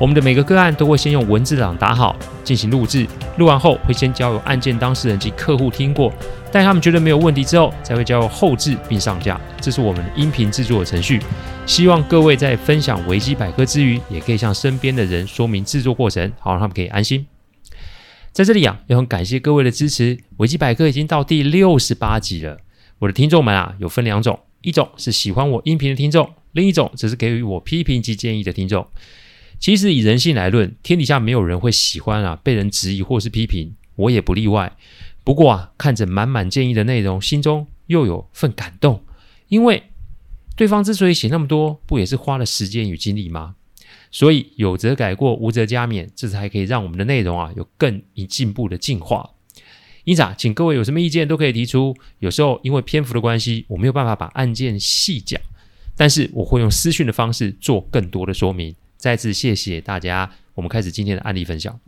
我们的每个个案都会先用文字档打好，进行录制。录完后会先交由案件当事人及客户听过，待他们觉得没有问题之后，才会交由后制并上架。这是我们的音频制作的程序。希望各位在分享维基百科之余，也可以向身边的人说明制作过程，好让他们可以安心。在这里啊，也很感谢各位的支持。维基百科已经到第六十八集了。我的听众们啊，有分两种，一种是喜欢我音频的听众，另一种则是给予我批评及建议的听众。其实以人性来论，天底下没有人会喜欢啊被人质疑或是批评，我也不例外。不过啊，看着满满建议的内容，心中又有份感动，因为对方之所以写那么多，不也是花了时间与精力吗？所以有则改过，无则加勉，这才可以让我们的内容啊有更一进步的进化。因此啊，请各位有什么意见都可以提出。有时候因为篇幅的关系，我没有办法把案件细讲，但是我会用私讯的方式做更多的说明。再次谢谢大家，我们开始今天的案例分享。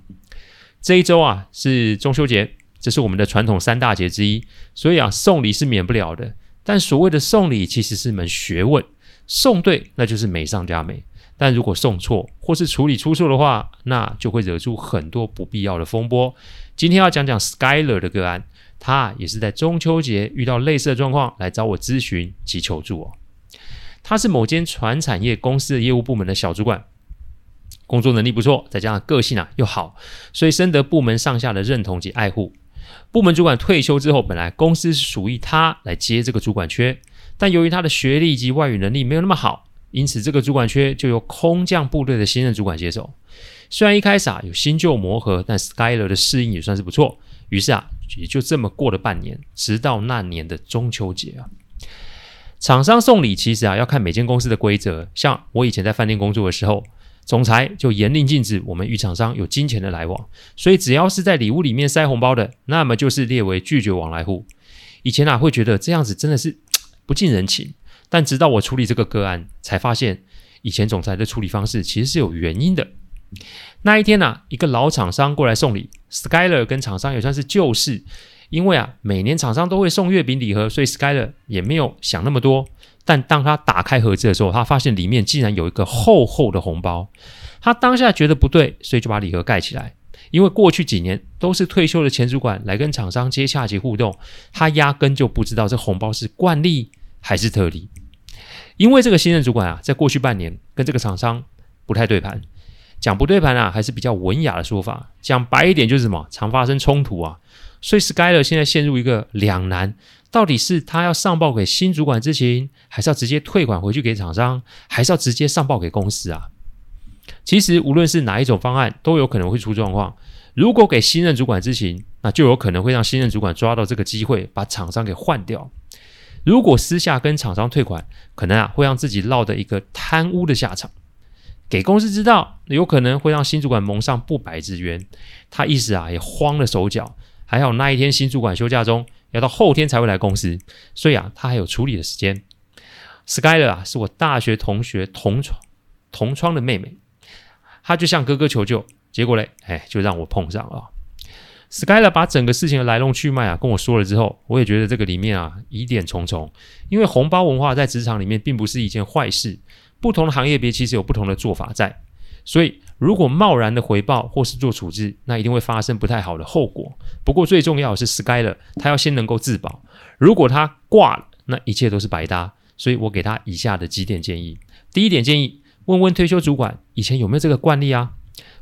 这一周啊是中秋节，这是我们的传统三大节之一，所以啊送礼是免不了的。但所谓的送礼其实是门学问，送对那就是美上加美，但如果送错或是处理出错的话，那就会惹出很多不必要的风波。今天要讲讲 Skyler 的个案，他也是在中秋节遇到类似的状况来找我咨询及求助哦。他是某间传产业公司的业务部门的小主管。工作能力不错，再加上个性啊又好，所以深得部门上下的认同及爱护。部门主管退休之后，本来公司是属于他来接这个主管缺，但由于他的学历及外语能力没有那么好，因此这个主管缺就由空降部队的新任主管接手。虽然一开始啊有新旧磨合，但 Skyler 的适应也算是不错。于是啊也就这么过了半年，直到那年的中秋节啊，厂商送礼其实啊要看每间公司的规则。像我以前在饭店工作的时候。总裁就严令禁止我们与厂商有金钱的来往，所以只要是在礼物里面塞红包的，那么就是列为拒绝往来户。以前啊会觉得这样子真的是 不近人情，但直到我处理这个个案，才发现以前总裁的处理方式其实是有原因的。那一天呢、啊，一个老厂商过来送礼，Skyler 跟厂商也算是旧识，因为啊每年厂商都会送月饼礼盒，所以 Skyler 也没有想那么多。但当他打开盒子的时候，他发现里面竟然有一个厚厚的红包。他当下觉得不对，所以就把礼盒盖起来。因为过去几年都是退休的前主管来跟厂商接洽及互动，他压根就不知道这红包是惯例还是特例。因为这个新任主管啊，在过去半年跟这个厂商不太对盘，讲不对盘啊，还是比较文雅的说法。讲白一点就是什么，常发生冲突啊。所以 Skyler 现在陷入一个两难。到底是他要上报给新主管知情，还是要直接退款回去给厂商，还是要直接上报给公司啊？其实无论是哪一种方案，都有可能会出状况。如果给新任主管知情，那就有可能会让新任主管抓到这个机会，把厂商给换掉。如果私下跟厂商退款，可能啊会让自己落得一个贪污的下场。给公司知道，有可能会让新主管蒙上不白之冤。他一时啊也慌了手脚。还好那一天新主管休假中。要到后天才会来公司，所以啊，他还有处理的时间。Skyler 啊，是我大学同学同窗同窗的妹妹，他就向哥哥求救，结果嘞，哎，就让我碰上了。Skyler 把整个事情的来龙去脉啊跟我说了之后，我也觉得这个里面啊疑点重重，因为红包文化在职场里面并不是一件坏事，不同的行业别其实有不同的做法在。所以，如果贸然的回报或是做处置，那一定会发生不太好的后果。不过，最重要的是 Skyler，他要先能够自保。如果他挂了，那一切都是白搭。所以我给他以下的几点建议：第一点建议，问问退休主管以前有没有这个惯例啊？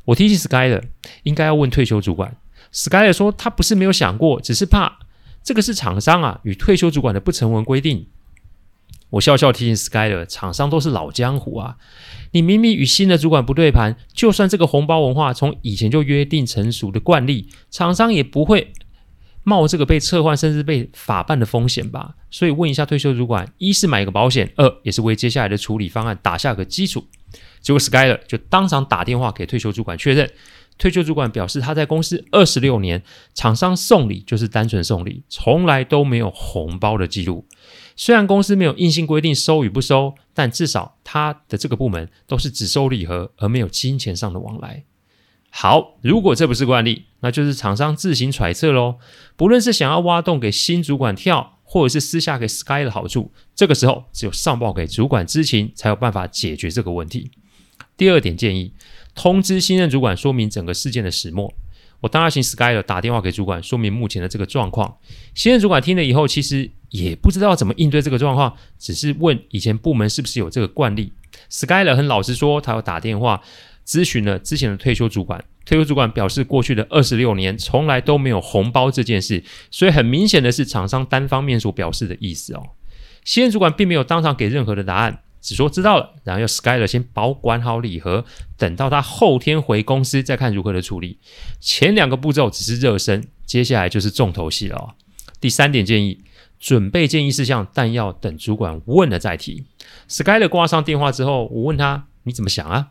我提醒 Skyler，应该要问退休主管。Skyler 说他不是没有想过，只是怕这个是厂商啊与退休主管的不成文规定。我笑笑提醒 Skyler，厂商都是老江湖啊。你明明与新的主管不对盘，就算这个红包文化从以前就约定成熟的惯例，厂商也不会冒这个被撤换甚至被法办的风险吧？所以问一下退休主管，一是买个保险，二也是为接下来的处理方案打下个基础。结果 Skyler 就当场打电话给退休主管确认，退休主管表示他在公司二十六年，厂商送礼就是单纯送礼，从来都没有红包的记录。虽然公司没有硬性规定收与不收，但至少他的这个部门都是只收礼盒，而没有金钱上的往来。好，如果这不是惯例，那就是厂商自行揣测喽。不论是想要挖洞给新主管跳，或者是私下给 Sky 的好处，这个时候只有上报给主管知情，才有办法解决这个问题。第二点建议，通知新任主管说明整个事件的始末。我当然请 Sky 打电话给主管，说明目前的这个状况。新任主管听了以后，其实也不知道怎么应对这个状况，只是问以前部门是不是有这个惯例。Skyler 很老实说，他有打电话。咨询了之前的退休主管，退休主管表示，过去的二十六年从来都没有红包这件事，所以很明显的是厂商单方面所表示的意思哦。新任主管并没有当场给任何的答案，只说知道了，然后要 Skyler 先保管好礼盒，等到他后天回公司再看如何的处理。前两个步骤只是热身，接下来就是重头戏了哦。第三点建议，准备建议事项，但要等主管问了再提。Skyler 挂上电话之后，我问他，你怎么想啊？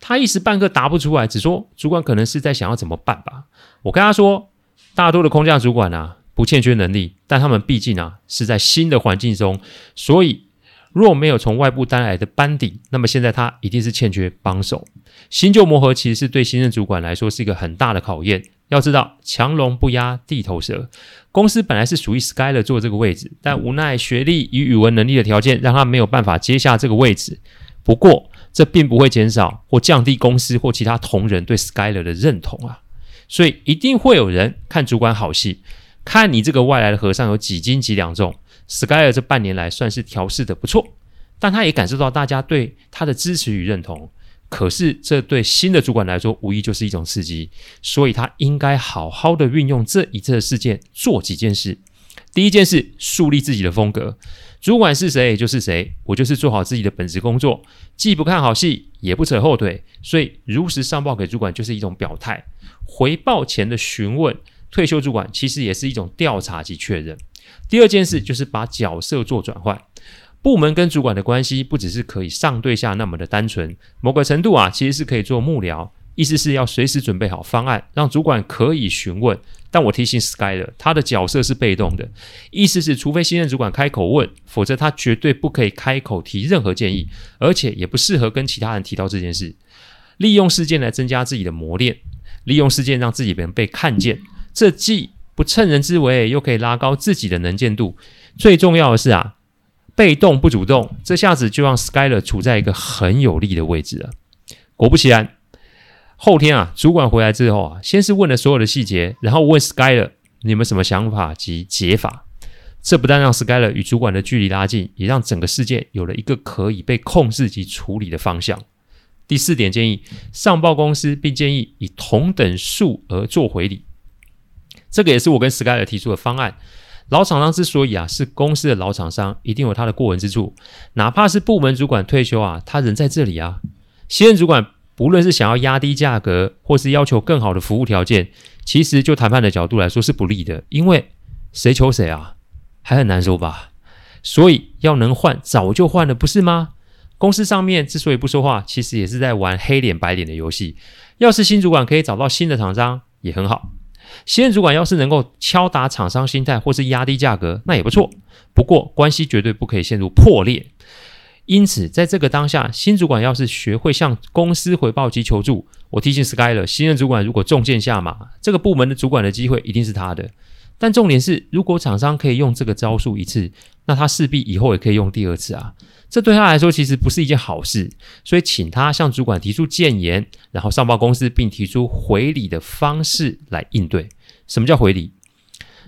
他一时半刻答不出来，只说主管可能是在想要怎么办吧。我跟他说，大多的空降主管啊，不欠缺能力，但他们毕竟啊是在新的环境中，所以若没有从外部带来的班底，那么现在他一定是欠缺帮手。新旧磨合其实是对新任主管来说是一个很大的考验。要知道，强龙不压地头蛇。公司本来是属于 Skyler 坐这个位置，但无奈学历与语文能力的条件让他没有办法接下这个位置。不过，这并不会减少或降低公司或其他同仁对 Skyler 的认同啊，所以一定会有人看主管好戏，看你这个外来的和尚有几斤几两重。Skyler 这半年来算是调试的不错，但他也感受到大家对他的支持与认同。可是这对新的主管来说，无疑就是一种刺激，所以他应该好好的运用这一次的事件做几件事。第一件事，树立自己的风格。主管是谁，就是谁。我就是做好自己的本职工作，既不看好戏，也不扯后腿。所以如实上报给主管，就是一种表态。回报前的询问，退休主管其实也是一种调查及确认。第二件事就是把角色做转换。部门跟主管的关系，不只是可以上对下那么的单纯，某个程度啊，其实是可以做幕僚。意思是要随时准备好方案，让主管可以询问。但我提醒 Skyler，他的角色是被动的，意思是除非新任主管开口问，否则他绝对不可以开口提任何建议，而且也不适合跟其他人提到这件事。利用事件来增加自己的磨练，利用事件让自己被人被看见，这既不趁人之危，又可以拉高自己的能见度。最重要的是啊，被动不主动，这下子就让 Skyler 处在一个很有利的位置了。果不其然。后天啊，主管回来之后啊，先是问了所有的细节，然后问 Skyler 你们什么想法及解法。这不但让 Skyler 与主管的距离拉近，也让整个事件有了一个可以被控制及处理的方向。第四点建议，上报公司，并建议以同等数额做回礼。这个也是我跟 Skyler 提出的方案。老厂商之所以啊是公司的老厂商，一定有他的过人之处。哪怕是部门主管退休啊，他人在这里啊，新任主管。无论是想要压低价格，或是要求更好的服务条件，其实就谈判的角度来说是不利的，因为谁求谁啊，还很难说吧。所以要能换，早就换了，不是吗？公司上面之所以不说话，其实也是在玩黑脸白脸的游戏。要是新主管可以找到新的厂商，也很好。新任主管要是能够敲打厂商心态，或是压低价格，那也不错。不过关系绝对不可以陷入破裂。因此，在这个当下，新主管要是学会向公司回报及求助，我提醒 Skyler，新任主管如果中箭下马，这个部门的主管的机会一定是他的。但重点是，如果厂商可以用这个招数一次，那他势必以后也可以用第二次啊。这对他来说其实不是一件好事，所以请他向主管提出建言，然后上报公司，并提出回礼的方式来应对。什么叫回礼？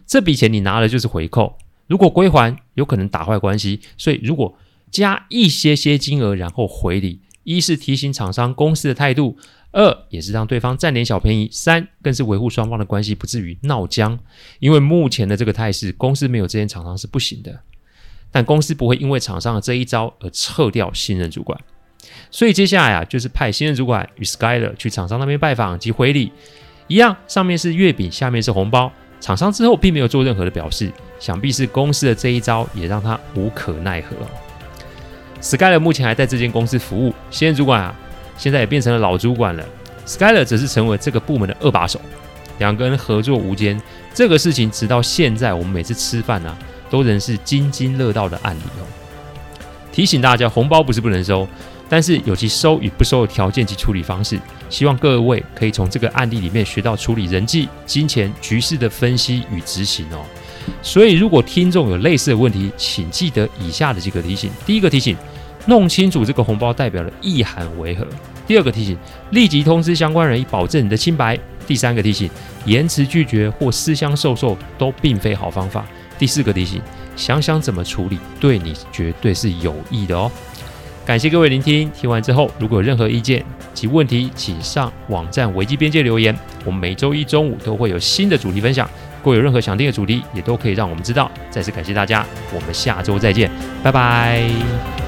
这笔钱你拿了就是回扣，如果归还，有可能打坏关系，所以如果加一些些金额，然后回礼。一是提醒厂商公司的态度，二也是让对方占点小便宜，三更是维护双方的关系不至于闹僵。因为目前的这个态势，公司没有这间厂商是不行的。但公司不会因为厂商的这一招而撤掉新任主管。所以接下来啊，就是派新任主管与 Skyler 去厂商那边拜访及回礼，一样，上面是月饼，下面是红包。厂商之后并没有做任何的表示，想必是公司的这一招也让他无可奈何。Skyler 目前还在这间公司服务，新任主管啊，现在也变成了老主管了。Skyler 则是成为这个部门的二把手，两个人合作无间。这个事情直到现在，我们每次吃饭啊，都仍是津津乐道的案例哦。提醒大家，红包不是不能收，但是有其收与不收的条件及处理方式。希望各位可以从这个案例里面学到处理人际、金钱、局势的分析与执行哦。所以，如果听众有类似的问题，请记得以下的几个提醒：第一个提醒，弄清楚这个红包代表的意涵为何；第二个提醒，立即通知相关人以保证你的清白；第三个提醒，延迟拒绝或私相授受都并非好方法；第四个提醒，想想怎么处理，对你绝对是有益的哦。感谢各位聆听，听完之后如果有任何意见及问题，请上网站危机边界留言。我们每周一中午都会有新的主题分享。如果有任何想听的主题，也都可以让我们知道。再次感谢大家，我们下周再见，拜拜。